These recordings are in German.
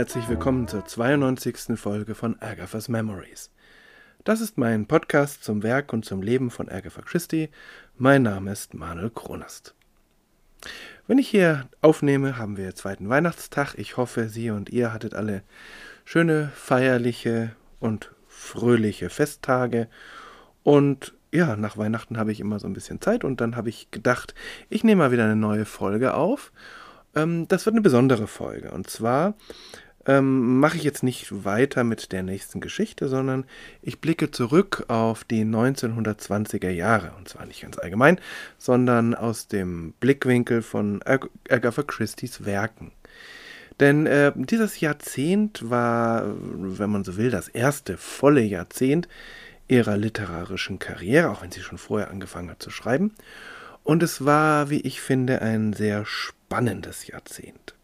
herzlich willkommen zur 92. Folge von Agatha's Memories. Das ist mein Podcast zum Werk und zum Leben von Agatha Christie. Mein Name ist Manuel Kronast. Wenn ich hier aufnehme, haben wir zweiten Weihnachtstag. Ich hoffe, Sie und ihr hattet alle schöne, feierliche und fröhliche Festtage. Und ja, nach Weihnachten habe ich immer so ein bisschen Zeit und dann habe ich gedacht, ich nehme mal wieder eine neue Folge auf. Ähm, das wird eine besondere Folge. Und zwar ähm, mache ich jetzt nicht weiter mit der nächsten Geschichte, sondern ich blicke zurück auf die 1920er Jahre. Und zwar nicht ganz allgemein, sondern aus dem Blickwinkel von Ag Agatha Christie's Werken. Denn äh, dieses Jahrzehnt war, wenn man so will, das erste volle Jahrzehnt ihrer literarischen Karriere, auch wenn sie schon vorher angefangen hat zu schreiben. Und es war, wie ich finde, ein sehr spannendes Jahrzehnt.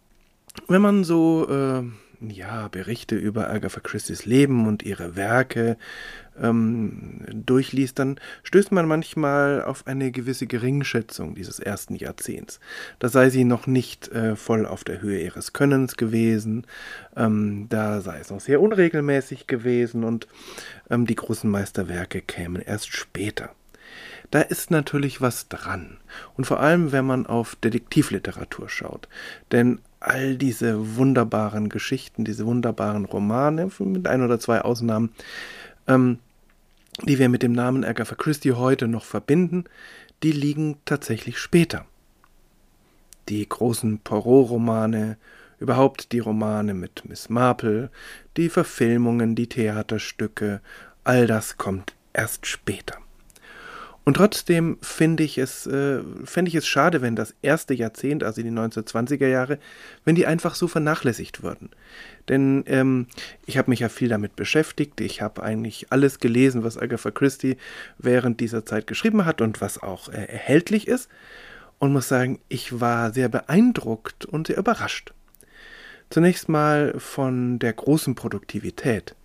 Wenn man so äh, ja, Berichte über Agatha Christie's Leben und ihre Werke ähm, durchliest, dann stößt man manchmal auf eine gewisse Geringschätzung dieses ersten Jahrzehnts. Da sei sie noch nicht äh, voll auf der Höhe ihres Könnens gewesen, ähm, da sei es noch sehr unregelmäßig gewesen und ähm, die großen Meisterwerke kämen erst später. Da ist natürlich was dran. Und vor allem, wenn man auf Detektivliteratur schaut. Denn all diese wunderbaren Geschichten, diese wunderbaren Romane, mit ein oder zwei Ausnahmen, ähm, die wir mit dem Namen Agatha Christie heute noch verbinden, die liegen tatsächlich später. Die großen Poirot-Romane, überhaupt die Romane mit Miss Marple, die Verfilmungen, die Theaterstücke, all das kommt erst später. Und trotzdem finde ich es, äh, fände ich es schade, wenn das erste Jahrzehnt, also die 1920er Jahre, wenn die einfach so vernachlässigt würden. Denn ähm, ich habe mich ja viel damit beschäftigt. Ich habe eigentlich alles gelesen, was Agatha Christie während dieser Zeit geschrieben hat und was auch äh, erhältlich ist. Und muss sagen, ich war sehr beeindruckt und sehr überrascht. Zunächst mal von der großen Produktivität.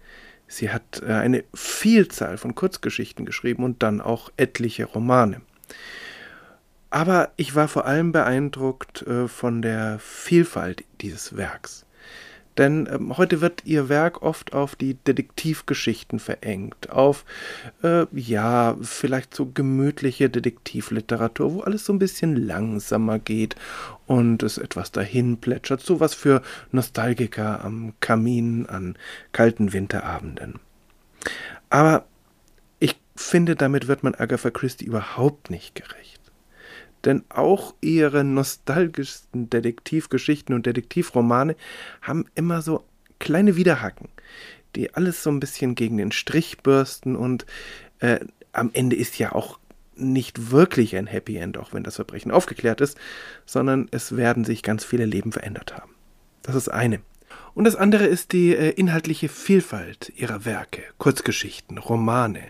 Sie hat äh, eine Vielzahl von Kurzgeschichten geschrieben und dann auch etliche Romane. Aber ich war vor allem beeindruckt äh, von der Vielfalt dieses Werks. Denn ähm, heute wird ihr Werk oft auf die Detektivgeschichten verengt, auf, äh, ja, vielleicht so gemütliche Detektivliteratur, wo alles so ein bisschen langsamer geht und es etwas dahin plätschert, so was für Nostalgiker am Kamin an kalten Winterabenden. Aber ich finde, damit wird man Agatha Christie überhaupt nicht gerecht denn auch ihre nostalgischsten Detektivgeschichten und Detektivromane haben immer so kleine Widerhaken, die alles so ein bisschen gegen den Strich bürsten und äh, am Ende ist ja auch nicht wirklich ein Happy End, auch wenn das Verbrechen aufgeklärt ist, sondern es werden sich ganz viele Leben verändert haben. Das ist eine. Und das andere ist die äh, inhaltliche Vielfalt ihrer Werke, Kurzgeschichten, Romane,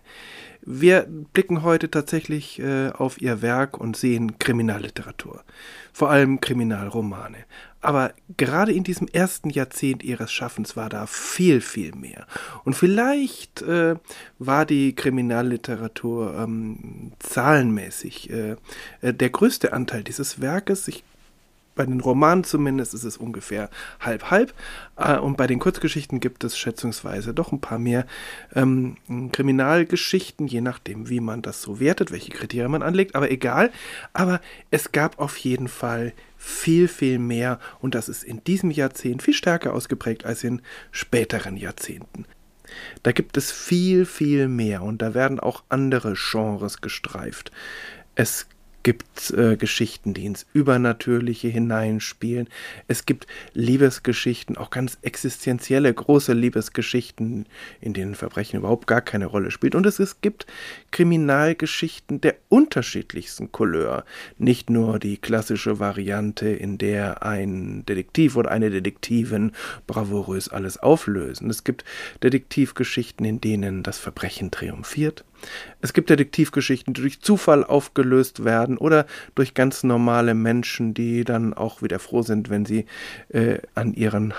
wir blicken heute tatsächlich äh, auf ihr Werk und sehen Kriminalliteratur, vor allem Kriminalromane. Aber gerade in diesem ersten Jahrzehnt ihres Schaffens war da viel, viel mehr. Und vielleicht äh, war die Kriminalliteratur ähm, zahlenmäßig äh, äh der größte Anteil dieses Werkes. Ich bei den Romanen zumindest ist es ungefähr halb-halb. Äh, und bei den Kurzgeschichten gibt es schätzungsweise doch ein paar mehr ähm, Kriminalgeschichten, je nachdem, wie man das so wertet, welche Kriterien man anlegt. Aber egal. Aber es gab auf jeden Fall viel, viel mehr. Und das ist in diesem Jahrzehnt viel stärker ausgeprägt als in späteren Jahrzehnten. Da gibt es viel, viel mehr und da werden auch andere Genres gestreift. Es gibt äh, Geschichten, die ins Übernatürliche hineinspielen. Es gibt Liebesgeschichten, auch ganz existenzielle, große Liebesgeschichten, in denen Verbrechen überhaupt gar keine Rolle spielt. Und es, es gibt Kriminalgeschichten der unterschiedlichsten Couleur. Nicht nur die klassische Variante, in der ein Detektiv oder eine Detektivin bravourös alles auflösen. Es gibt Detektivgeschichten, in denen das Verbrechen triumphiert. Es gibt Detektivgeschichten, die durch Zufall aufgelöst werden oder durch ganz normale Menschen, die dann auch wieder froh sind, wenn sie äh, an ihren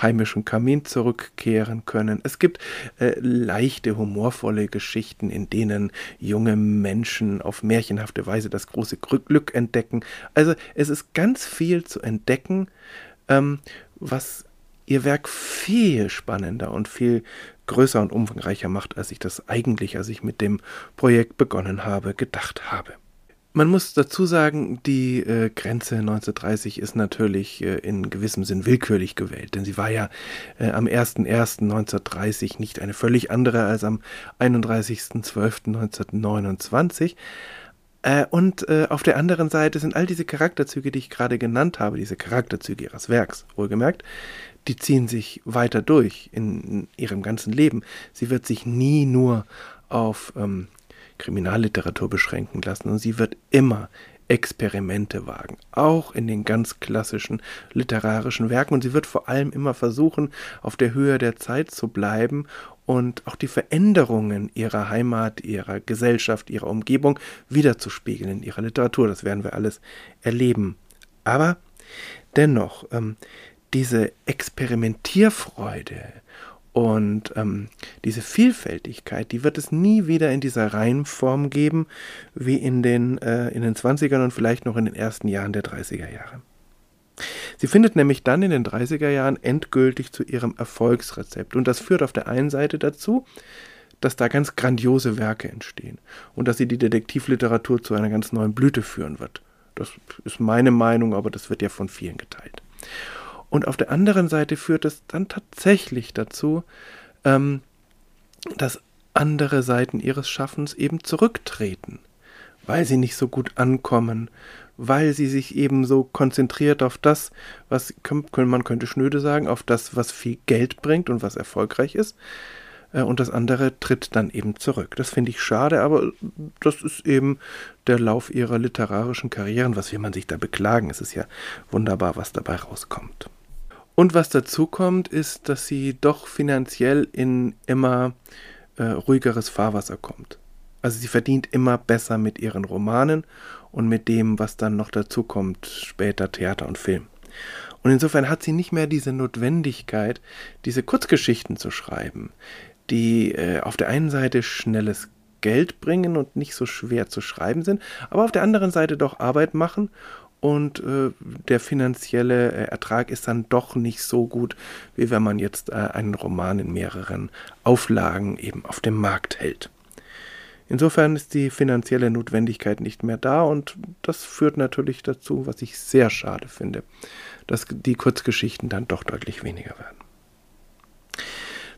heimischen Kamin zurückkehren können. Es gibt äh, leichte, humorvolle Geschichten, in denen junge Menschen auf märchenhafte Weise das große Glück entdecken. Also es ist ganz viel zu entdecken, ähm, was ihr Werk viel spannender und viel größer und umfangreicher macht, als ich das eigentlich, als ich mit dem Projekt begonnen habe, gedacht habe. Man muss dazu sagen, die äh, Grenze 1930 ist natürlich äh, in gewissem Sinn willkürlich gewählt, denn sie war ja äh, am 01.01.1930 nicht eine völlig andere als am 31.12.1929. Äh, und äh, auf der anderen Seite sind all diese Charakterzüge, die ich gerade genannt habe, diese Charakterzüge ihres Werks, wohlgemerkt, die ziehen sich weiter durch in ihrem ganzen Leben. Sie wird sich nie nur auf ähm, Kriminalliteratur beschränken lassen und sie wird immer Experimente wagen, auch in den ganz klassischen literarischen Werken. Und sie wird vor allem immer versuchen, auf der Höhe der Zeit zu bleiben und auch die Veränderungen ihrer Heimat, ihrer Gesellschaft, ihrer Umgebung wiederzuspiegeln in ihrer Literatur. Das werden wir alles erleben. Aber dennoch, ähm, diese Experimentierfreude und ähm, diese Vielfältigkeit, die wird es nie wieder in dieser Reihenform geben, wie in den, äh, in den 20ern und vielleicht noch in den ersten Jahren der 30er Jahre. Sie findet nämlich dann in den 30er Jahren endgültig zu ihrem Erfolgsrezept. Und das führt auf der einen Seite dazu, dass da ganz grandiose Werke entstehen und dass sie die Detektivliteratur zu einer ganz neuen Blüte führen wird. Das ist meine Meinung, aber das wird ja von vielen geteilt. Und auf der anderen Seite führt es dann tatsächlich dazu, ähm, dass andere Seiten ihres Schaffens eben zurücktreten, weil sie nicht so gut ankommen, weil sie sich eben so konzentriert auf das, was man könnte schnöde sagen, auf das, was viel Geld bringt und was erfolgreich ist. Äh, und das andere tritt dann eben zurück. Das finde ich schade, aber das ist eben der Lauf ihrer literarischen Karrieren. Was will man sich da beklagen? Es ist ja wunderbar, was dabei rauskommt. Und was dazu kommt, ist, dass sie doch finanziell in immer äh, ruhigeres Fahrwasser kommt. Also sie verdient immer besser mit ihren Romanen und mit dem, was dann noch dazu kommt, später Theater und Film. Und insofern hat sie nicht mehr diese Notwendigkeit, diese Kurzgeschichten zu schreiben, die äh, auf der einen Seite schnelles Geld bringen und nicht so schwer zu schreiben sind, aber auf der anderen Seite doch Arbeit machen und äh, der finanzielle äh, Ertrag ist dann doch nicht so gut, wie wenn man jetzt äh, einen Roman in mehreren Auflagen eben auf dem Markt hält. Insofern ist die finanzielle Notwendigkeit nicht mehr da und das führt natürlich dazu, was ich sehr schade finde, dass die Kurzgeschichten dann doch deutlich weniger werden.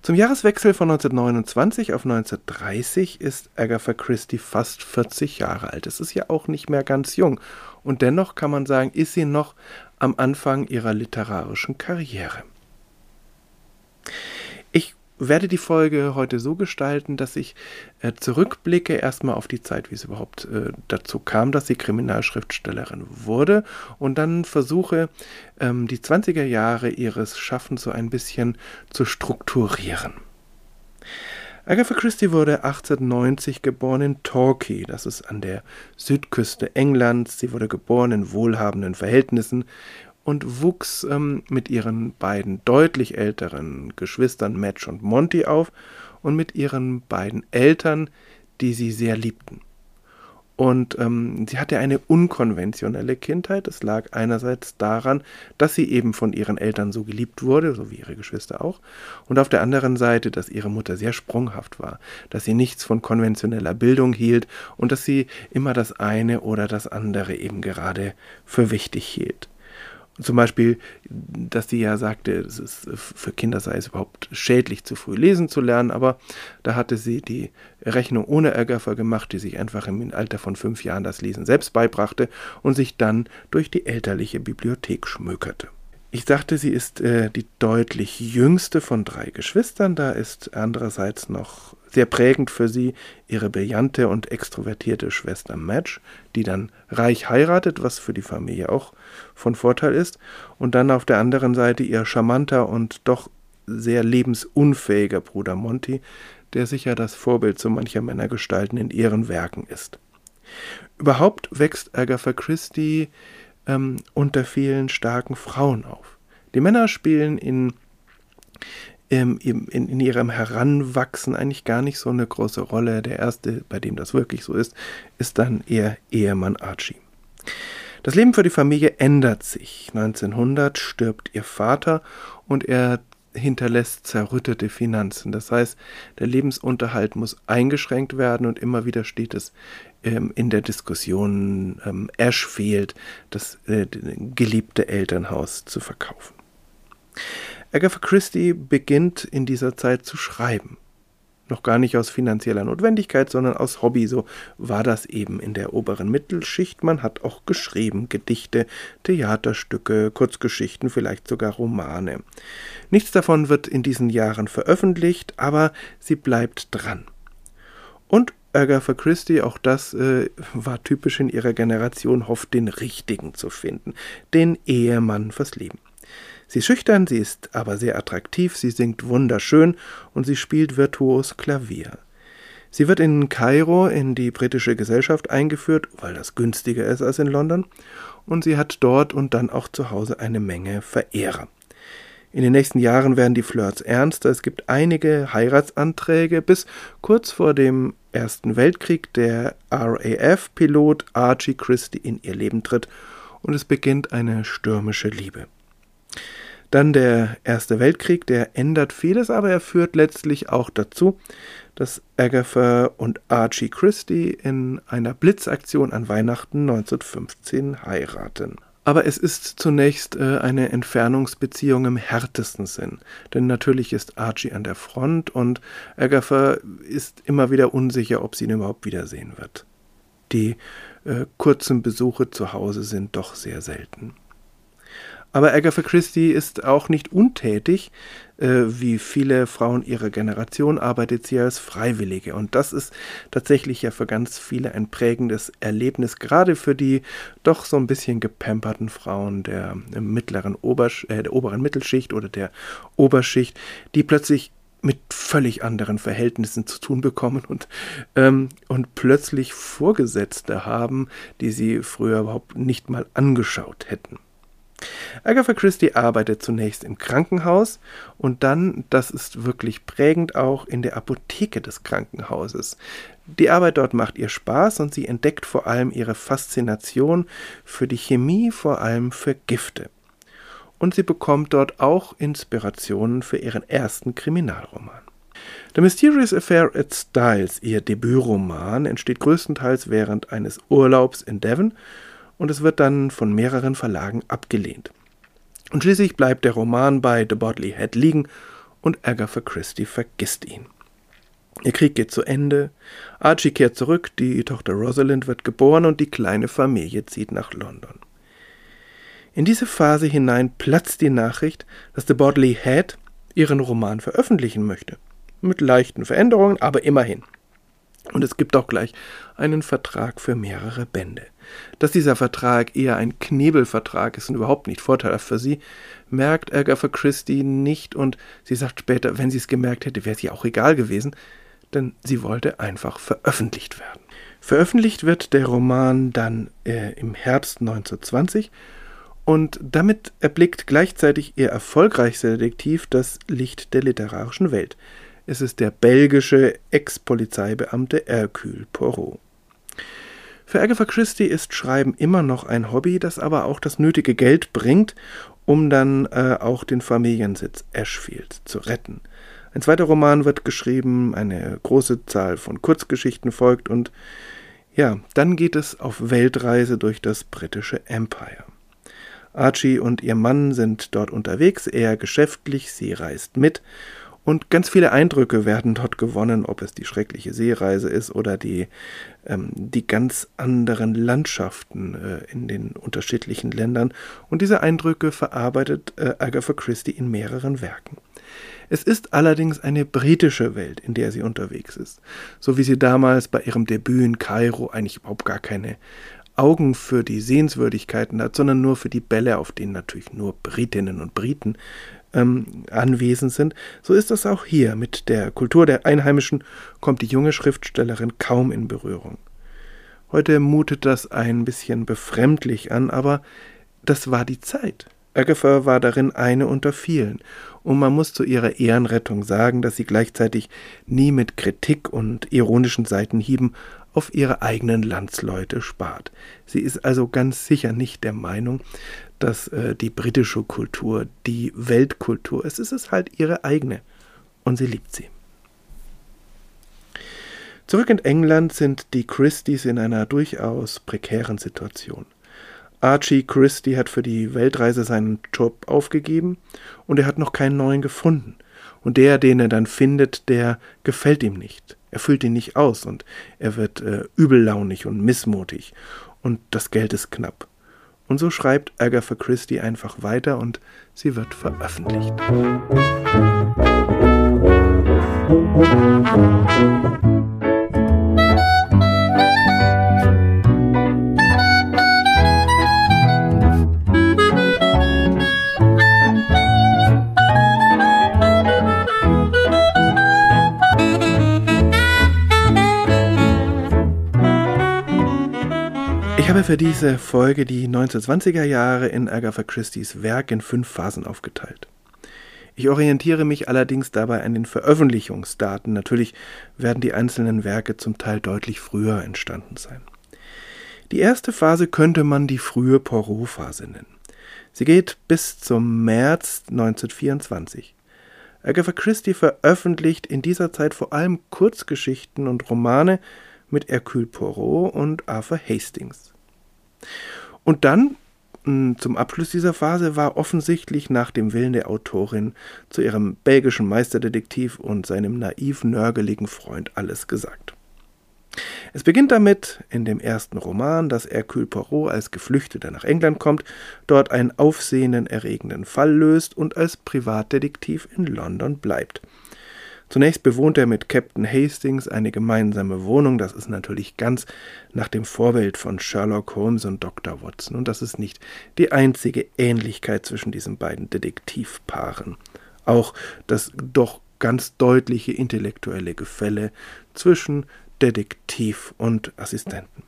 Zum Jahreswechsel von 1929 auf 1930 ist Agatha Christie fast 40 Jahre alt. Es ist ja auch nicht mehr ganz jung. Und dennoch kann man sagen, ist sie noch am Anfang ihrer literarischen Karriere werde die Folge heute so gestalten, dass ich äh, zurückblicke erstmal auf die Zeit, wie es überhaupt äh, dazu kam, dass sie Kriminalschriftstellerin wurde und dann versuche, ähm, die 20er Jahre ihres Schaffens so ein bisschen zu strukturieren. Agatha Christie wurde 1890 geboren in Torquay, das ist an der Südküste Englands. Sie wurde geboren in wohlhabenden Verhältnissen und wuchs ähm, mit ihren beiden deutlich älteren Geschwistern Madge und Monty auf und mit ihren beiden Eltern, die sie sehr liebten. Und ähm, sie hatte eine unkonventionelle Kindheit. Es lag einerseits daran, dass sie eben von ihren Eltern so geliebt wurde, so wie ihre Geschwister auch, und auf der anderen Seite, dass ihre Mutter sehr sprunghaft war, dass sie nichts von konventioneller Bildung hielt und dass sie immer das eine oder das andere eben gerade für wichtig hielt. Zum Beispiel, dass sie ja sagte, es ist für Kinder sei es überhaupt schädlich, zu früh lesen zu lernen, aber da hatte sie die Rechnung ohne Agatha gemacht, die sich einfach im Alter von fünf Jahren das Lesen selbst beibrachte und sich dann durch die elterliche Bibliothek schmökerte. Ich sagte, sie ist äh, die deutlich jüngste von drei Geschwistern. Da ist andererseits noch sehr prägend für sie ihre brillante und extrovertierte Schwester Madge, die dann reich heiratet, was für die Familie auch von Vorteil ist. Und dann auf der anderen Seite ihr charmanter und doch sehr lebensunfähiger Bruder Monty, der sicher das Vorbild so mancher Männergestalten in ihren Werken ist. Überhaupt wächst Agatha Christie ähm, unter vielen starken Frauen auf. Die Männer spielen in, ähm, in, in ihrem Heranwachsen eigentlich gar nicht so eine große Rolle. Der erste, bei dem das wirklich so ist, ist dann ihr Ehemann Archie. Das Leben für die Familie ändert sich. 1900 stirbt ihr Vater und er hinterlässt zerrüttete Finanzen. Das heißt, der Lebensunterhalt muss eingeschränkt werden und immer wieder steht es ähm, in der Diskussion, ähm, Ash fehlt, das äh, geliebte Elternhaus zu verkaufen. Agatha Christie beginnt in dieser Zeit zu schreiben noch gar nicht aus finanzieller Notwendigkeit, sondern aus Hobby. So war das eben in der oberen Mittelschicht. Man hat auch geschrieben, Gedichte, Theaterstücke, Kurzgeschichten, vielleicht sogar Romane. Nichts davon wird in diesen Jahren veröffentlicht, aber sie bleibt dran. Und Agatha Christie, auch das äh, war typisch in ihrer Generation, hofft, den Richtigen zu finden, den Ehemann fürs Leben. Sie ist schüchtern, sie ist aber sehr attraktiv, sie singt wunderschön und sie spielt virtuos Klavier. Sie wird in Kairo in die britische Gesellschaft eingeführt, weil das günstiger ist als in London, und sie hat dort und dann auch zu Hause eine Menge Verehrer. In den nächsten Jahren werden die Flirts ernster. Es gibt einige Heiratsanträge, bis kurz vor dem Ersten Weltkrieg der RAF-Pilot Archie Christie in ihr Leben tritt und es beginnt eine stürmische Liebe. Dann der Erste Weltkrieg, der ändert vieles, aber er führt letztlich auch dazu, dass Agatha und Archie Christie in einer Blitzaktion an Weihnachten 1915 heiraten. Aber es ist zunächst äh, eine Entfernungsbeziehung im härtesten Sinn. Denn natürlich ist Archie an der Front und Agatha ist immer wieder unsicher, ob sie ihn überhaupt wiedersehen wird. Die äh, kurzen Besuche zu Hause sind doch sehr selten. Aber Agatha Christie ist auch nicht untätig. Äh, wie viele Frauen ihrer Generation arbeitet sie als Freiwillige. Und das ist tatsächlich ja für ganz viele ein prägendes Erlebnis, gerade für die doch so ein bisschen gepamperten Frauen der mittleren Obersch äh, der oberen Mittelschicht oder der Oberschicht, die plötzlich mit völlig anderen Verhältnissen zu tun bekommen und, ähm, und plötzlich Vorgesetzte haben, die sie früher überhaupt nicht mal angeschaut hätten. Agatha Christie arbeitet zunächst im Krankenhaus und dann, das ist wirklich prägend, auch in der Apotheke des Krankenhauses. Die Arbeit dort macht ihr Spaß und sie entdeckt vor allem ihre Faszination für die Chemie, vor allem für Gifte. Und sie bekommt dort auch Inspirationen für ihren ersten Kriminalroman. The Mysterious Affair at Styles, ihr Debütroman, entsteht größtenteils während eines Urlaubs in Devon und es wird dann von mehreren Verlagen abgelehnt. Und schließlich bleibt der Roman bei The Bodley Head liegen und Agatha Christie vergisst ihn. Ihr Krieg geht zu Ende, Archie kehrt zurück, die Tochter Rosalind wird geboren und die kleine Familie zieht nach London. In diese Phase hinein platzt die Nachricht, dass The Bodley Head ihren Roman veröffentlichen möchte. Mit leichten Veränderungen, aber immerhin. Und es gibt auch gleich einen Vertrag für mehrere Bände. Dass dieser Vertrag eher ein Knebelvertrag ist und überhaupt nicht vorteilhaft für sie, merkt Agatha Christie nicht und sie sagt später, wenn sie es gemerkt hätte, wäre es ihr auch egal gewesen, denn sie wollte einfach veröffentlicht werden. Veröffentlicht wird der Roman dann äh, im Herbst 1920 und damit erblickt gleichzeitig ihr erfolgreichster Detektiv das Licht der literarischen Welt. Es ist der belgische Ex-Polizeibeamte Hercule Poirot. Für Agatha Christie ist Schreiben immer noch ein Hobby, das aber auch das nötige Geld bringt, um dann äh, auch den Familiensitz Ashfield zu retten. Ein zweiter Roman wird geschrieben, eine große Zahl von Kurzgeschichten folgt und ja, dann geht es auf Weltreise durch das britische Empire. Archie und ihr Mann sind dort unterwegs, eher geschäftlich, sie reist mit und ganz viele Eindrücke werden dort gewonnen, ob es die schreckliche Seereise ist oder die, ähm, die ganz anderen Landschaften äh, in den unterschiedlichen Ländern. Und diese Eindrücke verarbeitet äh, Agatha Christie in mehreren Werken. Es ist allerdings eine britische Welt, in der sie unterwegs ist, so wie sie damals bei ihrem Debüt in Kairo eigentlich überhaupt gar keine Augen für die Sehenswürdigkeiten hat, sondern nur für die Bälle, auf denen natürlich nur Britinnen und Briten ähm, anwesend sind, so ist das auch hier. Mit der Kultur der Einheimischen kommt die junge Schriftstellerin kaum in Berührung. Heute mutet das ein bisschen befremdlich an, aber das war die Zeit. Agatha war darin eine unter vielen, und man muss zu ihrer Ehrenrettung sagen, dass sie gleichzeitig nie mit Kritik und ironischen Seitenhieben auf ihre eigenen Landsleute spart. Sie ist also ganz sicher nicht der Meinung, dass äh, die britische Kultur die Weltkultur ist. Es ist halt ihre eigene und sie liebt sie. Zurück in England sind die Christies in einer durchaus prekären Situation. Archie Christie hat für die Weltreise seinen Job aufgegeben und er hat noch keinen neuen gefunden. Und der, den er dann findet, der gefällt ihm nicht. Er füllt ihn nicht aus und er wird äh, übellaunig und missmutig. Und das Geld ist knapp. Und so schreibt Agatha Christie einfach weiter und sie wird veröffentlicht. Musik Habe für diese Folge die 1920er Jahre in Agatha Christie's Werk in fünf Phasen aufgeteilt. Ich orientiere mich allerdings dabei an den Veröffentlichungsdaten. Natürlich werden die einzelnen Werke zum Teil deutlich früher entstanden sein. Die erste Phase könnte man die frühe Poirot-Phase nennen. Sie geht bis zum März 1924. Agatha Christie veröffentlicht in dieser Zeit vor allem Kurzgeschichten und Romane mit Hercule Poirot und Arthur Hastings. Und dann zum Abschluss dieser Phase war offensichtlich nach dem Willen der Autorin zu ihrem belgischen Meisterdetektiv und seinem naiv nörgeligen Freund alles gesagt. Es beginnt damit in dem ersten Roman, dass Hercule Poirot als Geflüchteter nach England kommt, dort einen aufsehenden erregenden Fall löst und als Privatdetektiv in London bleibt. Zunächst bewohnt er mit Captain Hastings eine gemeinsame Wohnung. Das ist natürlich ganz nach dem Vorbild von Sherlock Holmes und Dr. Watson. Und das ist nicht die einzige Ähnlichkeit zwischen diesen beiden Detektivpaaren. Auch das doch ganz deutliche intellektuelle Gefälle zwischen Detektiv und Assistenten.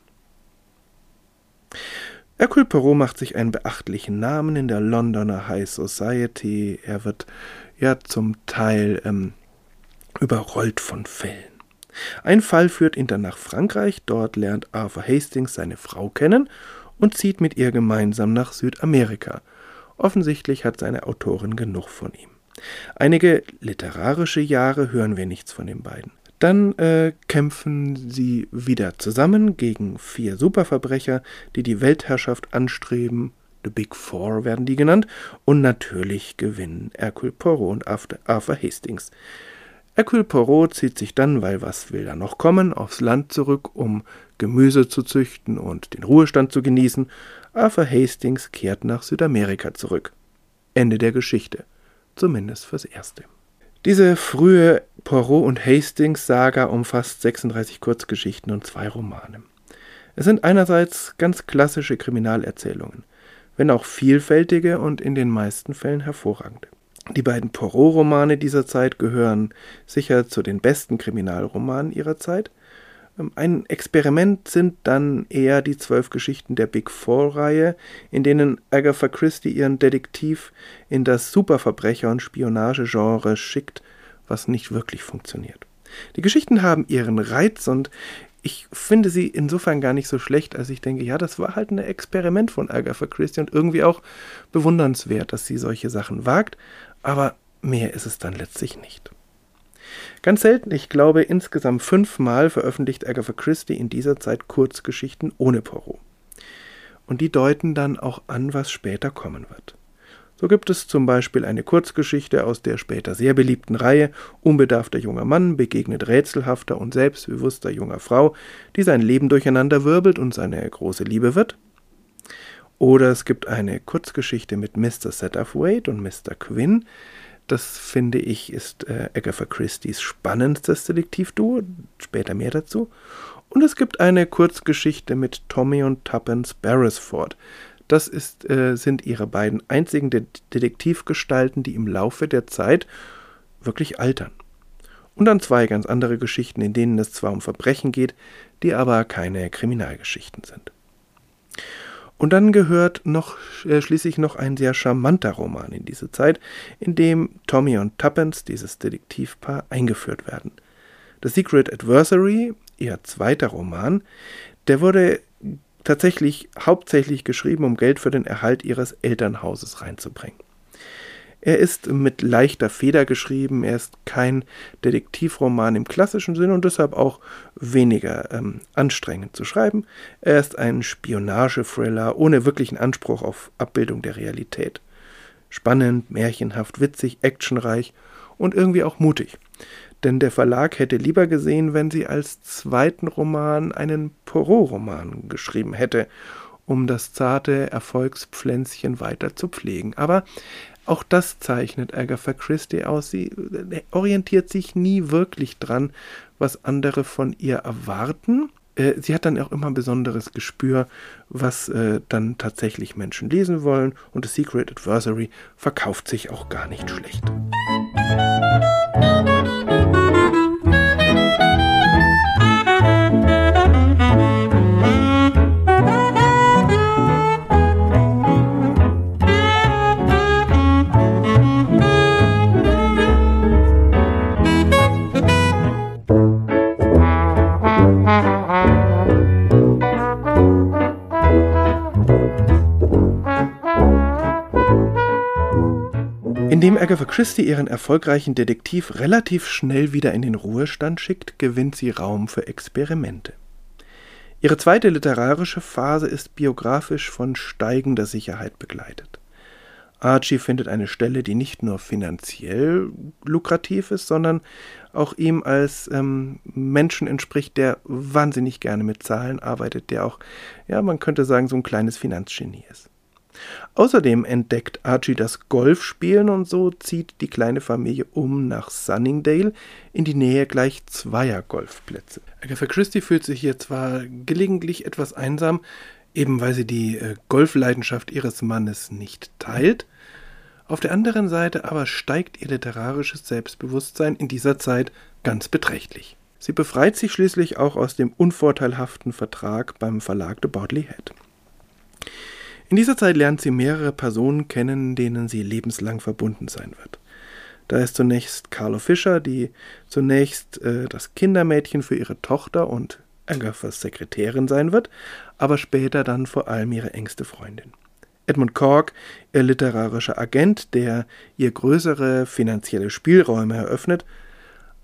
Hercule Poirot macht sich einen beachtlichen Namen in der Londoner High Society. Er wird ja zum Teil ähm, überrollt von Fällen. Ein Fall führt ihn dann nach Frankreich, dort lernt Arthur Hastings seine Frau kennen und zieht mit ihr gemeinsam nach Südamerika. Offensichtlich hat seine Autorin genug von ihm. Einige literarische Jahre hören wir nichts von den beiden. Dann äh, kämpfen sie wieder zusammen gegen vier Superverbrecher, die die Weltherrschaft anstreben. The Big Four werden die genannt. Und natürlich gewinnen Hercule Poirot und Arthur Hastings. Hercule Poirot zieht sich dann, weil was will da noch kommen, aufs Land zurück, um Gemüse zu züchten und den Ruhestand zu genießen. Arthur Hastings kehrt nach Südamerika zurück. Ende der Geschichte. Zumindest fürs Erste. Diese frühe Poirot und Hastings-Saga umfasst 36 Kurzgeschichten und zwei Romane. Es sind einerseits ganz klassische Kriminalerzählungen, wenn auch vielfältige und in den meisten Fällen hervorragende. Die beiden Poirot-Romane dieser Zeit gehören sicher zu den besten Kriminalromanen ihrer Zeit. Ähm, ein Experiment sind dann eher die zwölf Geschichten der Big Four-Reihe, in denen Agatha Christie ihren Detektiv in das Superverbrecher- und Spionagegenre schickt, was nicht wirklich funktioniert. Die Geschichten haben ihren Reiz und ich finde sie insofern gar nicht so schlecht, als ich denke, ja, das war halt ein Experiment von Agatha Christie und irgendwie auch bewundernswert, dass sie solche Sachen wagt, aber mehr ist es dann letztlich nicht. Ganz selten, ich glaube insgesamt fünfmal veröffentlicht Agatha Christie in dieser Zeit Kurzgeschichten ohne Poirot. Und die deuten dann auch an, was später kommen wird. So gibt es zum Beispiel eine Kurzgeschichte aus der später sehr beliebten Reihe Unbedarfter junger Mann begegnet rätselhafter und selbstbewusster junger Frau, die sein Leben durcheinander wirbelt und seine große Liebe wird. Oder es gibt eine Kurzgeschichte mit Mr. Satterthwaite und Mr. Quinn. Das finde ich ist äh, Agatha Christie's spannendstes Detektivduo. Später mehr dazu. Und es gibt eine Kurzgeschichte mit Tommy und Tuppence Beresford. Das ist, äh, sind ihre beiden einzigen De Detektivgestalten, die im Laufe der Zeit wirklich altern. Und dann zwei ganz andere Geschichten, in denen es zwar um Verbrechen geht, die aber keine Kriminalgeschichten sind. Und dann gehört noch äh, schließlich noch ein sehr charmanter Roman in diese Zeit, in dem Tommy und Tuppence, dieses Detektivpaar, eingeführt werden. The Secret Adversary, ihr zweiter Roman, der wurde tatsächlich hauptsächlich geschrieben, um Geld für den Erhalt ihres Elternhauses reinzubringen. Er ist mit leichter Feder geschrieben, er ist kein Detektivroman im klassischen Sinn und deshalb auch weniger ähm, anstrengend zu schreiben. Er ist ein Spionage-Thriller ohne wirklichen Anspruch auf Abbildung der Realität. Spannend, märchenhaft, witzig, actionreich und irgendwie auch mutig. Denn der Verlag hätte lieber gesehen, wenn sie als zweiten Roman einen Poirot-Roman geschrieben hätte, um das zarte Erfolgspflänzchen weiter zu pflegen. Aber auch das zeichnet Agatha Christie aus. Sie äh, orientiert sich nie wirklich dran, was andere von ihr erwarten. Äh, sie hat dann auch immer ein besonderes Gespür, was äh, dann tatsächlich Menschen lesen wollen. Und The Secret Adversary verkauft sich auch gar nicht schlecht. Indem Agatha Christie ihren erfolgreichen Detektiv relativ schnell wieder in den Ruhestand schickt, gewinnt sie Raum für Experimente. Ihre zweite literarische Phase ist biografisch von steigender Sicherheit begleitet. Archie findet eine Stelle, die nicht nur finanziell lukrativ ist, sondern auch ihm als ähm, Menschen entspricht, der wahnsinnig gerne mit Zahlen arbeitet, der auch, ja, man könnte sagen, so ein kleines Finanzgenie ist. Außerdem entdeckt Archie das Golfspielen und so zieht die kleine Familie um nach Sunningdale in die Nähe gleich zweier Golfplätze. Agatha Christie fühlt sich hier zwar gelegentlich etwas einsam, eben weil sie die äh, Golfleidenschaft ihres Mannes nicht teilt, auf der anderen Seite aber steigt ihr literarisches Selbstbewusstsein in dieser Zeit ganz beträchtlich. Sie befreit sich schließlich auch aus dem unvorteilhaften Vertrag beim Verlag de Bodley Head. In dieser Zeit lernt sie mehrere Personen kennen, denen sie lebenslang verbunden sein wird. Da ist zunächst Carlo Fischer, die zunächst äh, das Kindermädchen für ihre Tochter und Agathas Sekretärin sein wird, aber später dann vor allem ihre engste Freundin. Edmund Cork, ihr literarischer Agent, der ihr größere finanzielle Spielräume eröffnet,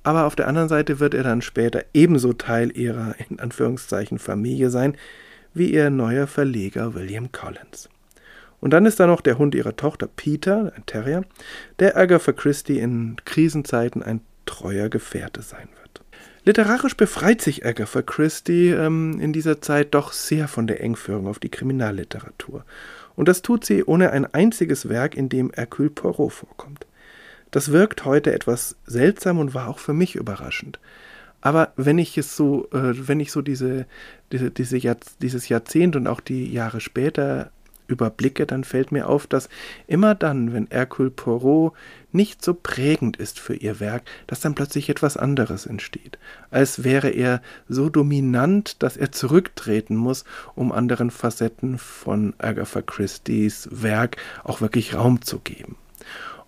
aber auf der anderen Seite wird er dann später ebenso Teil ihrer in Anführungszeichen Familie sein, wie ihr neuer Verleger William Collins. Und dann ist da noch der Hund ihrer Tochter Peter, ein Terrier, der Agatha Christie in Krisenzeiten ein treuer Gefährte sein wird. Literarisch befreit sich Agatha Christie ähm, in dieser Zeit doch sehr von der Engführung auf die Kriminalliteratur. Und das tut sie ohne ein einziges Werk, in dem Hercule Poirot vorkommt. Das wirkt heute etwas seltsam und war auch für mich überraschend. Aber wenn ich es so, äh, wenn ich so diese, diese, diese Jahr, dieses Jahrzehnt und auch die Jahre später überblicke, dann fällt mir auf, dass immer dann, wenn Hercule Poirot nicht so prägend ist für ihr Werk, dass dann plötzlich etwas anderes entsteht. Als wäre er so dominant, dass er zurücktreten muss, um anderen Facetten von Agatha Christie's Werk auch wirklich Raum zu geben.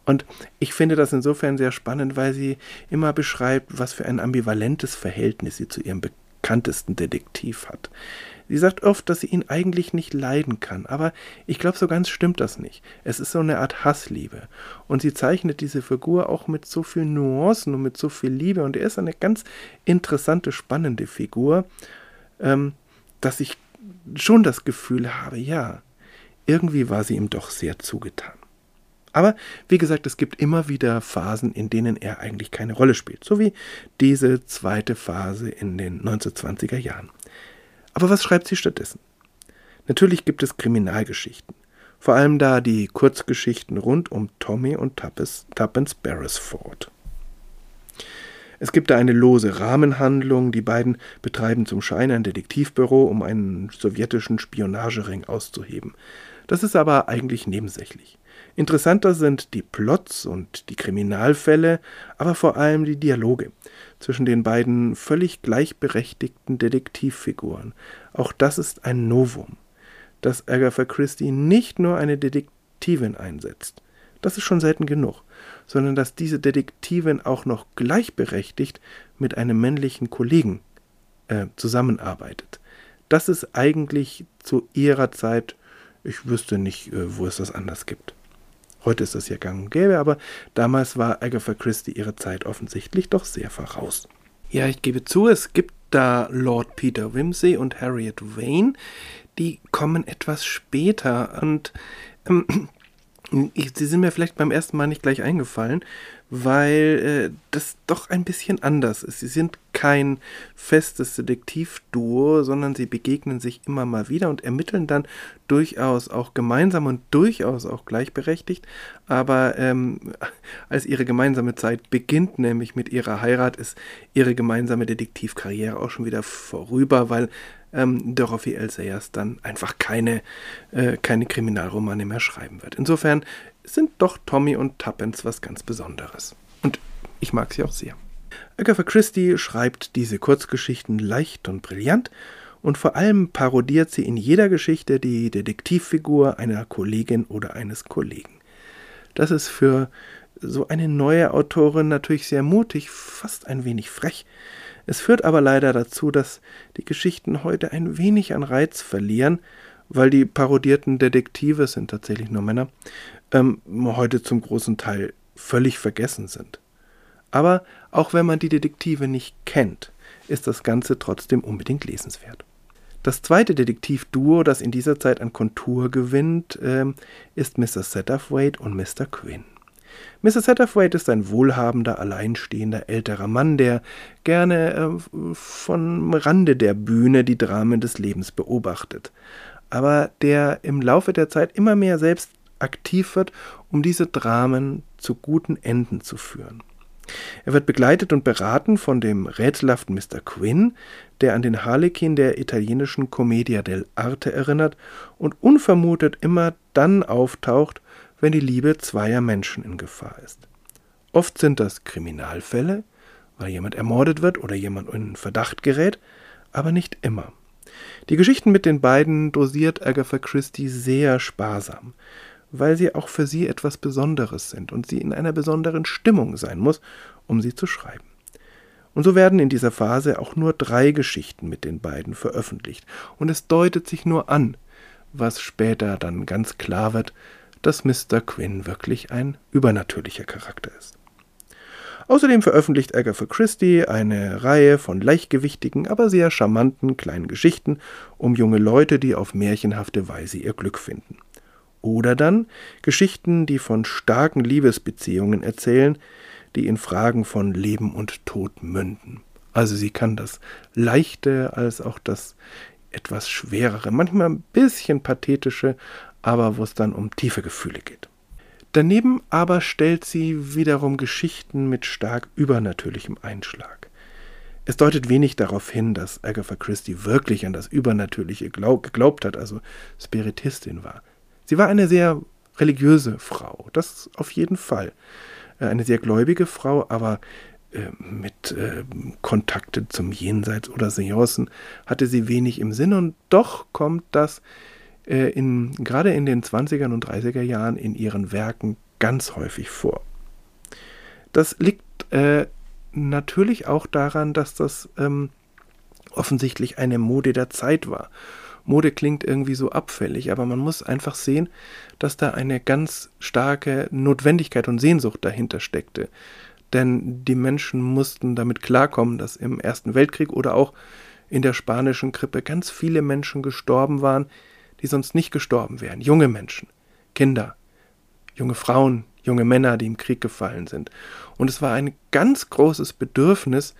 Und ich finde das insofern sehr spannend, weil sie immer beschreibt, was für ein ambivalentes Verhältnis sie zu ihrem bekanntesten Detektiv hat. Sie sagt oft, dass sie ihn eigentlich nicht leiden kann, aber ich glaube, so ganz stimmt das nicht. Es ist so eine Art Hassliebe. Und sie zeichnet diese Figur auch mit so vielen Nuancen und mit so viel Liebe. Und er ist eine ganz interessante, spannende Figur, ähm, dass ich schon das Gefühl habe, ja, irgendwie war sie ihm doch sehr zugetan. Aber wie gesagt, es gibt immer wieder Phasen, in denen er eigentlich keine Rolle spielt, so wie diese zweite Phase in den 1920er Jahren. Aber was schreibt sie stattdessen? Natürlich gibt es Kriminalgeschichten, vor allem da die Kurzgeschichten rund um Tommy und Tuppence Beresford. Es gibt da eine lose Rahmenhandlung, die beiden betreiben zum Schein ein Detektivbüro, um einen sowjetischen Spionagering auszuheben. Das ist aber eigentlich nebensächlich. Interessanter sind die Plots und die Kriminalfälle, aber vor allem die Dialoge zwischen den beiden völlig gleichberechtigten Detektivfiguren. Auch das ist ein Novum. dass Agatha Christie nicht nur eine Detektivin einsetzt, das ist schon selten genug, sondern dass diese Detektivin auch noch gleichberechtigt mit einem männlichen Kollegen äh, zusammenarbeitet. Das ist eigentlich zu ihrer Zeit, ich wüsste nicht, äh, wo es das anders gibt. Heute ist das ja gang und gäbe, aber damals war Agatha Christie ihre Zeit offensichtlich doch sehr voraus. Ja, ich gebe zu, es gibt da Lord Peter Wimsey und Harriet Vane, die kommen etwas später und ähm, sie sind mir vielleicht beim ersten Mal nicht gleich eingefallen, weil äh, das doch ein bisschen anders ist. Sie sind kein festes Detektivduo, sondern sie begegnen sich immer mal wieder und ermitteln dann durchaus auch gemeinsam und durchaus auch gleichberechtigt. Aber ähm, als ihre gemeinsame Zeit beginnt, nämlich mit ihrer Heirat, ist ihre gemeinsame Detektivkarriere auch schon wieder vorüber, weil ähm, Dorothy L. Sayers dann einfach keine, äh, keine Kriminalromane mehr schreiben wird. Insofern sind doch Tommy und Tuppence was ganz Besonderes. Und ich mag sie auch sehr. Agatha Christie schreibt diese Kurzgeschichten leicht und brillant und vor allem parodiert sie in jeder Geschichte die Detektivfigur einer Kollegin oder eines Kollegen. Das ist für so eine neue Autorin natürlich sehr mutig, fast ein wenig frech. Es führt aber leider dazu, dass die Geschichten heute ein wenig an Reiz verlieren, weil die parodierten Detektive sind tatsächlich nur Männer, ähm, heute zum großen Teil völlig vergessen sind. Aber auch wenn man die Detektive nicht kennt, ist das Ganze trotzdem unbedingt lesenswert. Das zweite Detektivduo, das in dieser Zeit an Kontur gewinnt, äh, ist Mr. Satterthwaite und Mr. Quinn. Mr. Satterthwaite ist ein wohlhabender, alleinstehender älterer Mann, der gerne äh, vom Rande der Bühne die Dramen des Lebens beobachtet, aber der im Laufe der Zeit immer mehr selbst aktiv wird, um diese Dramen zu guten Enden zu führen. Er wird begleitet und beraten von dem rätselhaften Mr. Quinn, der an den Harlekin der italienischen Commedia dell'arte erinnert und unvermutet immer dann auftaucht, wenn die Liebe zweier Menschen in Gefahr ist. Oft sind das Kriminalfälle, weil jemand ermordet wird oder jemand in Verdacht gerät, aber nicht immer. Die Geschichten mit den beiden dosiert Agatha Christie sehr sparsam weil sie auch für sie etwas Besonderes sind und sie in einer besonderen Stimmung sein muss, um sie zu schreiben. Und so werden in dieser Phase auch nur drei Geschichten mit den beiden veröffentlicht, und es deutet sich nur an, was später dann ganz klar wird, dass Mr. Quinn wirklich ein übernatürlicher Charakter ist. Außerdem veröffentlicht Agatha Christie eine Reihe von leichtgewichtigen, aber sehr charmanten kleinen Geschichten um junge Leute, die auf märchenhafte Weise ihr Glück finden. Oder dann Geschichten, die von starken Liebesbeziehungen erzählen, die in Fragen von Leben und Tod münden. Also sie kann das Leichte als auch das etwas Schwerere, manchmal ein bisschen pathetische, aber wo es dann um tiefe Gefühle geht. Daneben aber stellt sie wiederum Geschichten mit stark übernatürlichem Einschlag. Es deutet wenig darauf hin, dass Agatha Christie wirklich an das Übernatürliche glaub, geglaubt hat, also Spiritistin war. Sie war eine sehr religiöse Frau, das auf jeden Fall. Äh, eine sehr gläubige Frau, aber äh, mit äh, Kontakte zum Jenseits oder Seancen hatte sie wenig im Sinn und doch kommt das äh, in, gerade in den 20er und 30er Jahren in ihren Werken ganz häufig vor. Das liegt äh, natürlich auch daran, dass das ähm, offensichtlich eine Mode der Zeit war Mode klingt irgendwie so abfällig, aber man muss einfach sehen, dass da eine ganz starke Notwendigkeit und Sehnsucht dahinter steckte. Denn die Menschen mussten damit klarkommen, dass im Ersten Weltkrieg oder auch in der spanischen Grippe ganz viele Menschen gestorben waren, die sonst nicht gestorben wären. Junge Menschen, Kinder, junge Frauen, junge Männer, die im Krieg gefallen sind. Und es war ein ganz großes Bedürfnis,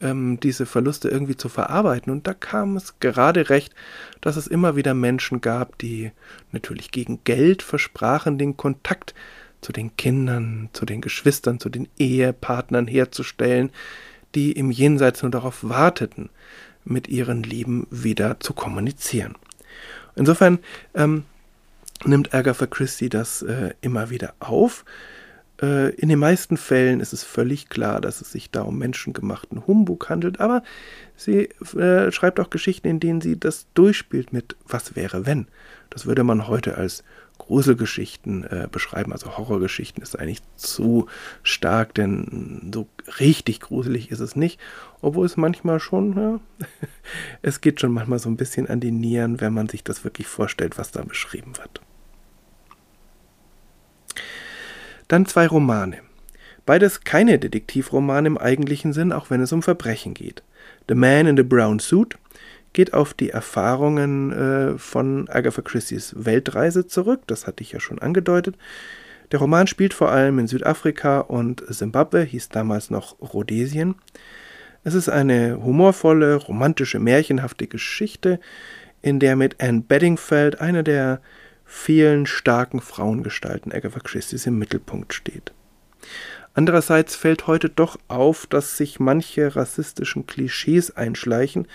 ähm, diese Verluste irgendwie zu verarbeiten. Und da kam es gerade recht, dass es immer wieder Menschen gab, die natürlich gegen Geld versprachen, den Kontakt zu den Kindern, zu den Geschwistern, zu den Ehepartnern herzustellen, die im Jenseits nur darauf warteten, mit ihren Lieben wieder zu kommunizieren. Insofern ähm, nimmt Agatha Christie das äh, immer wieder auf Äh, in den meisten Fällen ist es völlig klar, dass es sich da um menschengemachten Humbug handelt, aber sie äh, schreibt auch Geschichten, in denen sie das durchspielt mit Was wäre wenn. Das würde man heute als Gruselgeschichten äh, beschreiben, also Horrorgeschichten ist eigentlich zu stark, denn so richtig gruselig ist es nicht, obwohl es manchmal schon, ja, es geht schon manchmal so ein bisschen an die Nieren, wenn man sich das wirklich vorstellt, was da beschrieben wird. Dann zwei Romane. Beides keine Detektivromane im eigentlichen Sinn, auch wenn es um Verbrechen geht. The Man in the Brown Suit geht auf die Erfahrungen äh, von Agatha Christie's Weltreise zurück, das hatte ich ja schon angedeutet. Der Roman spielt vor allem in Südafrika und Simbabwe, hieß damals noch Rhodesien. Es ist eine humorvolle, romantische, märchenhafte Geschichte, in der mit Anne Bedingfeld eine der vielen starken Frauengestalten Agatha Christie's im Mittelpunkt steht. Andererseits fällt heute doch auf, dass sich manche rassistischen Klischees einschleichen,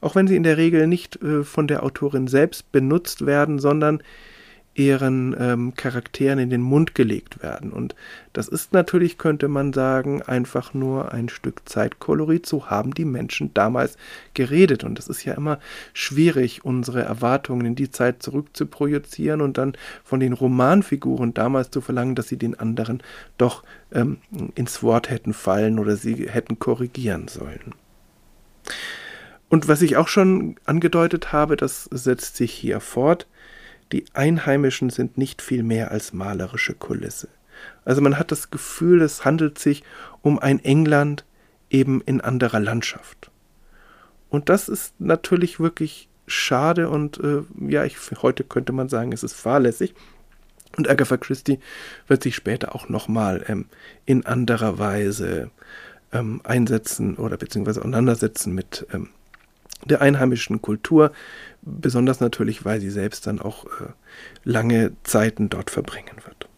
auch wenn sie in der Regel nicht äh, von der Autorin selbst benutzt werden, sondern ihren ähm, Charakteren in den Mund gelegt werden. Und das ist natürlich, könnte man sagen, einfach nur ein Stück Zeitkolorit. So haben die Menschen damals geredet. Und es ist ja immer schwierig, unsere Erwartungen in die Zeit zurückzuprojizieren und dann von den Romanfiguren damals zu verlangen, dass sie den anderen doch ähm, ins Wort hätten fallen oder sie hätten korrigieren sollen. Und was ich auch schon angedeutet habe, das setzt sich hier fort. Die Einheimischen sind nicht viel mehr als malerische Kulisse. Also man hat das Gefühl, es handelt sich um ein England eben in anderer Landschaft. Und das ist natürlich wirklich schade und äh, ja, ich, heute könnte man sagen, es ist fahrlässig. Und Agatha Christie wird sich später auch nochmal ähm, in anderer Weise ähm, einsetzen oder beziehungsweise auseinandersetzen mit ähm, der einheimischen Kultur, besonders natürlich, weil sie selbst dann auch äh, lange Zeiten dort verbringen wird.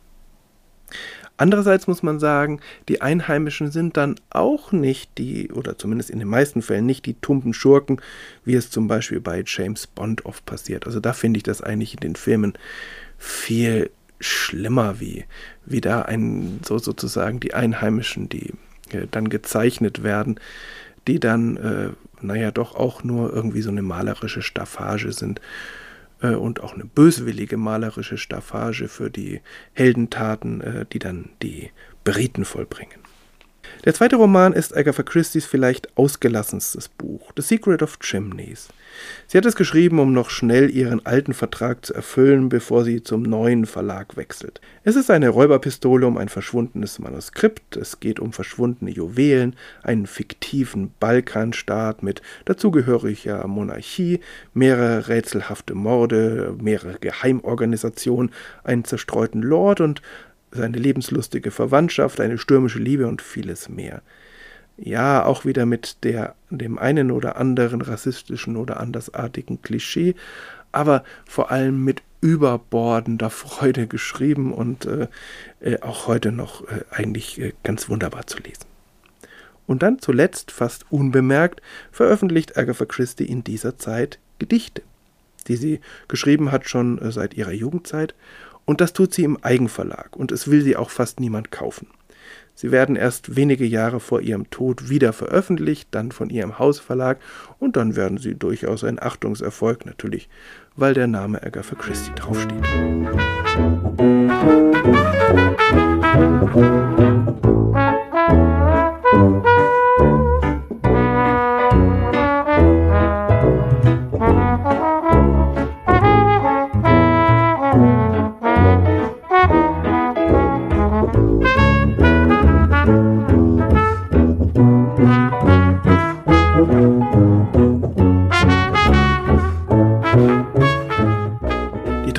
Andererseits muss man sagen, die Einheimischen sind dann auch nicht die, oder zumindest in den meisten Fällen nicht die tumpen Schurken, wie es zum Beispiel bei James Bond oft passiert. Also da finde ich das eigentlich in den Filmen viel schlimmer, wie, wie da ein, so sozusagen die Einheimischen, die äh, dann gezeichnet werden, die dann äh, naja, doch auch nur irgendwie so eine malerische Staffage sind äh, und auch eine böswillige malerische Staffage für die Heldentaten, äh, die dann die Briten vollbringen. Der zweite Roman ist Agatha Christie's vielleicht ausgelassenstes Buch, The Secret of Chimneys. Sie hat es geschrieben, um noch schnell ihren alten Vertrag zu erfüllen, bevor sie zum neuen Verlag wechselt. Es ist eine Räuberpistole um ein verschwundenes Manuskript, es geht um verschwundene Juwelen, einen fiktiven Balkanstaat mit dazugehöriger Monarchie, mehrere rätselhafte Morde, mehrere Geheimorganisationen, einen zerstreuten Lord und seine lebenslustige Verwandtschaft, eine stürmische Liebe und vieles mehr. Ja, auch wieder mit der, dem einen oder anderen rassistischen oder andersartigen Klischee, aber vor allem mit überbordender Freude geschrieben und äh, äh, auch heute noch äh, eigentlich äh, ganz wunderbar zu lesen. Und dann zuletzt, fast unbemerkt, veröffentlicht Agatha Christie in dieser Zeit Gedichte, die sie geschrieben hat schon äh, seit ihrer Jugendzeit und das tut sie im Eigenverlag und es will sie auch fast niemand kaufen. Sie werden erst wenige Jahre vor ihrem Tod wieder veröffentlicht, dann von ihrem Hausverlag und dann werden sie durchaus ein Achtungserfolg, natürlich, weil der Name Agatha Christie draufsteht. Musik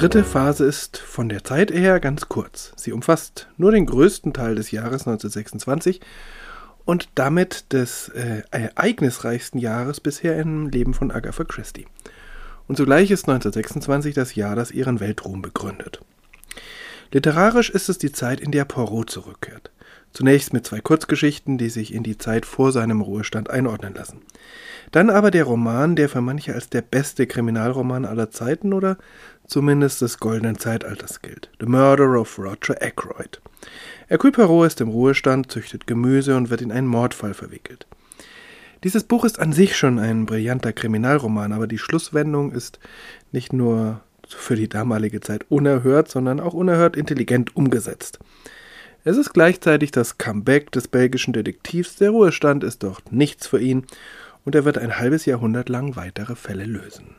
dritte Phase ist von der Zeit her ganz kurz. Sie umfasst nur den größten Teil des Jahres 1926 und damit des äh, ereignisreichsten Jahres bisher im Leben von Agatha Christie. Und zugleich ist 1926 das Jahr, das ihren Weltruhm begründet. Literarisch ist es die Zeit, in der Poirot zurückkehrt. Zunächst mit zwei Kurzgeschichten, die sich in die Zeit vor seinem Ruhestand einordnen lassen. Dann aber der Roman, der für manche als der beste Kriminalroman aller Zeiten oder zumindest des goldenen Zeitalters gilt. The Murder of Roger Ackroyd. Hercule Poirot ist im Ruhestand, züchtet Gemüse und wird in einen Mordfall verwickelt. Dieses Buch ist an sich schon ein brillanter Kriminalroman, aber die Schlusswendung ist nicht nur für die damalige Zeit unerhört, sondern auch unerhört intelligent umgesetzt. Es ist gleichzeitig das Comeback des belgischen Detektivs, der Ruhestand ist dort nichts für ihn und er wird ein halbes Jahrhundert lang weitere Fälle lösen.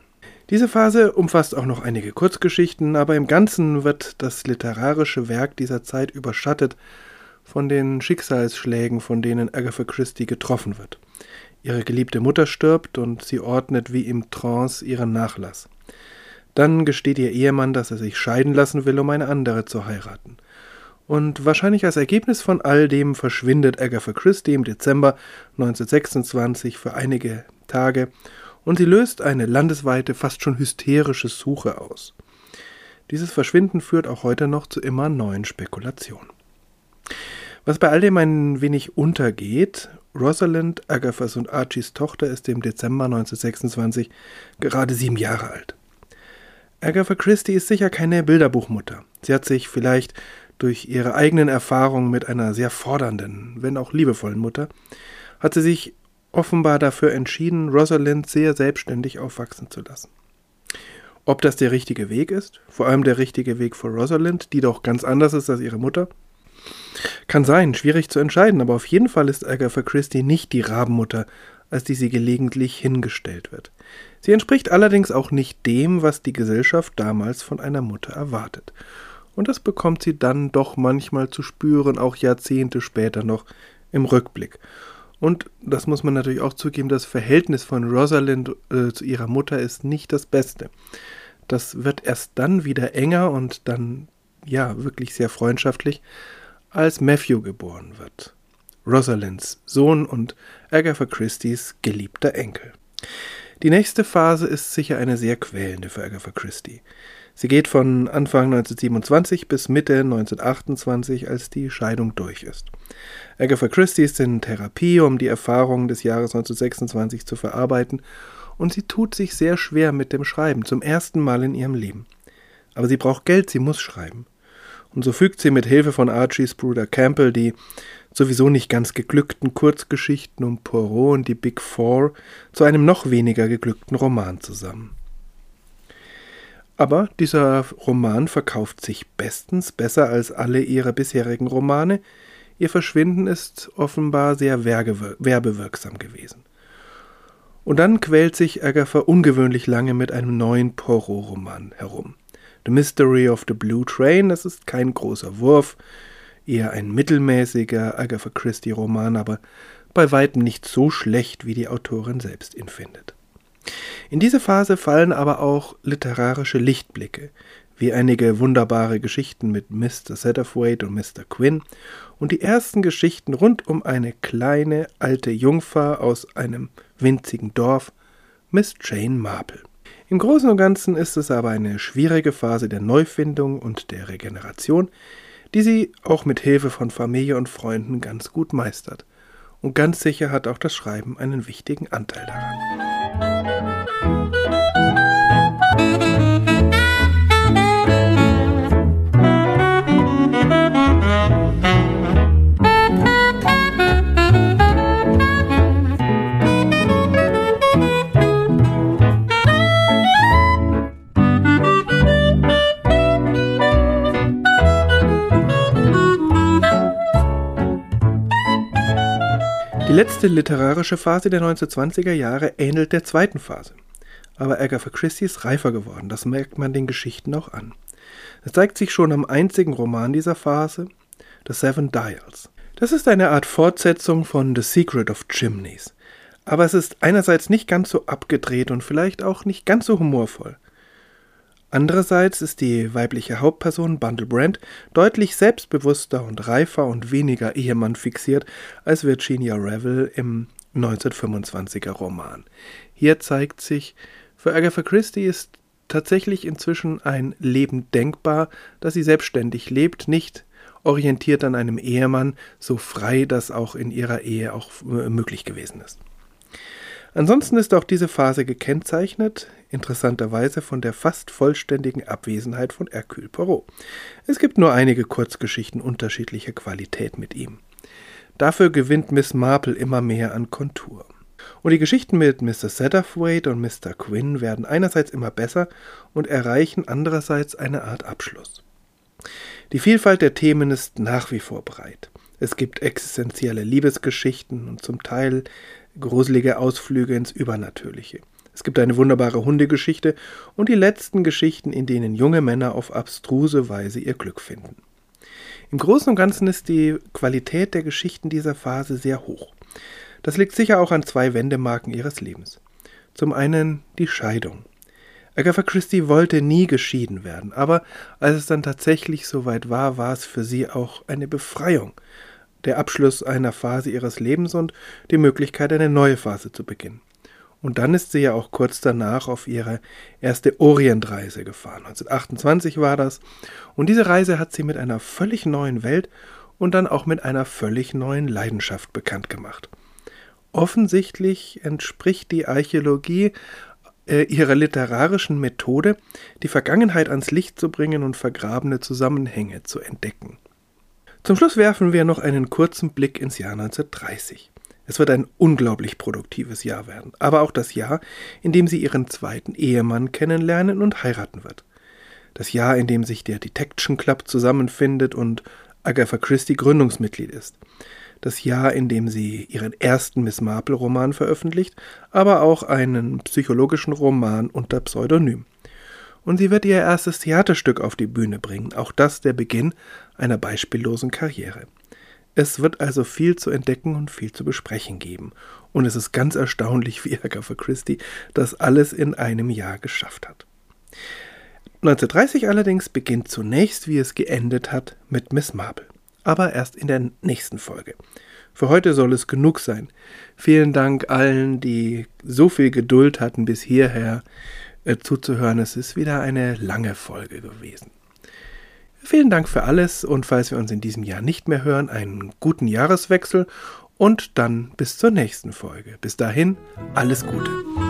Diese Phase umfasst auch noch einige Kurzgeschichten, aber im Ganzen wird das literarische Werk dieser Zeit überschattet von den Schicksalsschlägen, von denen Agatha Christie getroffen wird. Ihre geliebte Mutter stirbt und sie ordnet wie im Trance ihren Nachlass. Dann gesteht ihr Ehemann, dass er sich scheiden lassen will, um eine andere zu heiraten. Und wahrscheinlich als Ergebnis von all dem verschwindet Agatha Christie im Dezember 1926 für einige Tage und sie löst eine landesweite, fast schon hysterische Suche aus. Dieses Verschwinden führt auch heute noch zu immer neuen Spekulationen. Was bei all dem ein wenig untergeht, Rosalind, Agathas und Archies Tochter, ist im Dezember 1926 gerade sieben Jahre alt. Agatha Christie ist sicher keine Bilderbuchmutter. Sie hat sich vielleicht durch ihre eigenen Erfahrungen mit einer sehr fordernden, wenn auch liebevollen Mutter, hat sie sich offenbar dafür entschieden, Rosalind sehr selbstständig aufwachsen zu lassen. Ob das der richtige Weg ist, vor allem der richtige Weg für Rosalind, die doch ganz anders ist als ihre Mutter, kann sein, schwierig zu entscheiden, aber auf jeden Fall ist Agatha Christie nicht die Rabenmutter, als die sie gelegentlich hingestellt wird. Sie entspricht allerdings auch nicht dem, was die Gesellschaft damals von einer Mutter erwartet. Und das bekommt sie dann doch manchmal zu spüren, auch Jahrzehnte später noch im Rückblick. Und das muss man natürlich auch zugeben, das Verhältnis von Rosalind äh, zu ihrer Mutter ist nicht das Beste. Das wird erst dann wieder enger und dann, ja, wirklich sehr freundschaftlich, als Matthew geboren wird. Rosalinds Sohn und Agatha Christie's geliebter Enkel. Die nächste Phase ist sicher eine sehr quälende für Agatha Christie. Sie geht von Anfang 1927 bis Mitte 1928, als die Scheidung durch ist. Agatha Christie ist in Therapie, um die Erfahrungen des Jahres 1926 zu verarbeiten, und sie tut sich sehr schwer mit dem Schreiben, zum ersten Mal in ihrem Leben. Aber sie braucht Geld, sie muss schreiben. Und so fügt sie mit Hilfe von Archie's Bruder Campbell die sowieso nicht ganz geglückten Kurzgeschichten um Poirot und die Big Four zu einem noch weniger geglückten Roman zusammen. Aber dieser Roman verkauft sich bestens, besser als alle ihre bisherigen Romane. Ihr Verschwinden ist offenbar sehr werbewirksam gewesen. Und dann quält sich Agatha ungewöhnlich lange mit einem neuen Poirot-Roman herum. The Mystery of the Blue Train, das ist kein großer Wurf, eher ein mittelmäßiger Agatha Christie-Roman, aber bei weitem nicht so schlecht, wie die Autorin selbst ihn findet. In diese Phase fallen aber auch literarische Lichtblicke, wie einige wunderbare Geschichten mit Mr. Satterthwaite und Mr. Quinn und die ersten Geschichten rund um eine kleine alte Jungfer aus einem winzigen Dorf, Miss Jane Marple. Im Großen und Ganzen ist es aber eine schwierige Phase der Neufindung und der Regeneration, die sie auch mit Hilfe von Familie und Freunden ganz gut meistert. Und ganz sicher hat auch das Schreiben einen wichtigen Anteil daran. Letzte literarische Phase der 1920er Jahre ähnelt der zweiten Phase. Aber Agatha Christie ist reifer geworden, das merkt man den Geschichten auch an. Es zeigt sich schon am einzigen Roman dieser Phase, The Seven Dials. Das ist eine Art Fortsetzung von The Secret of Chimneys. Aber es ist einerseits nicht ganz so abgedreht und vielleicht auch nicht ganz so humorvoll. Andererseits ist die weibliche Hauptperson Bundle Brand deutlich selbstbewusster und reifer und weniger Ehemann fixiert als Virginia Revel im 1925er Roman. Hier zeigt sich, für Agatha Christie ist tatsächlich inzwischen ein Leben denkbar, das sie selbstständig lebt, nicht orientiert an einem Ehemann, so frei das auch in ihrer Ehe auch möglich gewesen ist. Ansonsten ist auch diese Phase gekennzeichnet, interessanterweise von der fast vollständigen Abwesenheit von Hercule Poirot. Es gibt nur einige Kurzgeschichten unterschiedlicher Qualität mit ihm. Dafür gewinnt Miss Marple immer mehr an Kontur. Und die Geschichten mit Mr. Satterthwaite und Mr. Quinn werden einerseits immer besser und erreichen andererseits eine Art Abschluss. Die Vielfalt der Themen ist nach wie vor breit. Es gibt existenzielle Liebesgeschichten und zum Teil gruselige Ausflüge ins Übernatürliche. Es gibt eine wunderbare Hundegeschichte und die letzten Geschichten, in denen junge Männer auf abstruse Weise ihr Glück finden. Im Großen und Ganzen ist die Qualität der Geschichten dieser Phase sehr hoch. Das liegt sicher auch an zwei Wendemarken ihres Lebens. Zum einen die Scheidung. Agatha Christie wollte nie geschieden werden, aber als es dann tatsächlich soweit war, war es für sie auch eine Befreiung, der Abschluss einer Phase ihres Lebens und die Möglichkeit, eine neue Phase zu beginnen. Und dann ist sie ja auch kurz danach auf ihre erste Orientreise gefahren. 1928 war das. Und diese Reise hat sie mit einer völlig neuen Welt und dann auch mit einer völlig neuen Leidenschaft bekannt gemacht. Offensichtlich entspricht die Archäologie äh, ihrer literarischen Methode, die Vergangenheit ans Licht zu bringen und vergrabene Zusammenhänge zu entdecken. Zum Schluss werfen wir noch einen kurzen Blick ins Jahr 1930. Es wird ein unglaublich produktives Jahr werden, aber auch das Jahr, in dem sie ihren zweiten Ehemann kennenlernen und heiraten wird. Das Jahr, in dem sich der Detection Club zusammenfindet und Agatha Christie Gründungsmitglied ist. Das Jahr, in dem sie ihren ersten Miss Marple Roman veröffentlicht, aber auch einen psychologischen Roman unter Pseudonym. Und sie wird ihr erstes Theaterstück auf die Bühne bringen, auch das der Beginn einer beispiellosen Karriere. Es wird also viel zu entdecken und viel zu besprechen geben. Und es ist ganz erstaunlich, wie Agatha Christie das alles in einem Jahr geschafft hat. 1930 allerdings beginnt zunächst, wie es geendet hat, mit Miss Marple. Aber erst in der nächsten Folge. Für heute soll es genug sein. Vielen Dank allen, die so viel Geduld hatten, bis hierher äh, zuzuhören. Es ist wieder eine lange Folge gewesen. Vielen Dank für alles und falls wir uns in diesem Jahr nicht mehr hören, einen guten Jahreswechsel und dann bis zur nächsten Folge. Bis dahin, alles Gute.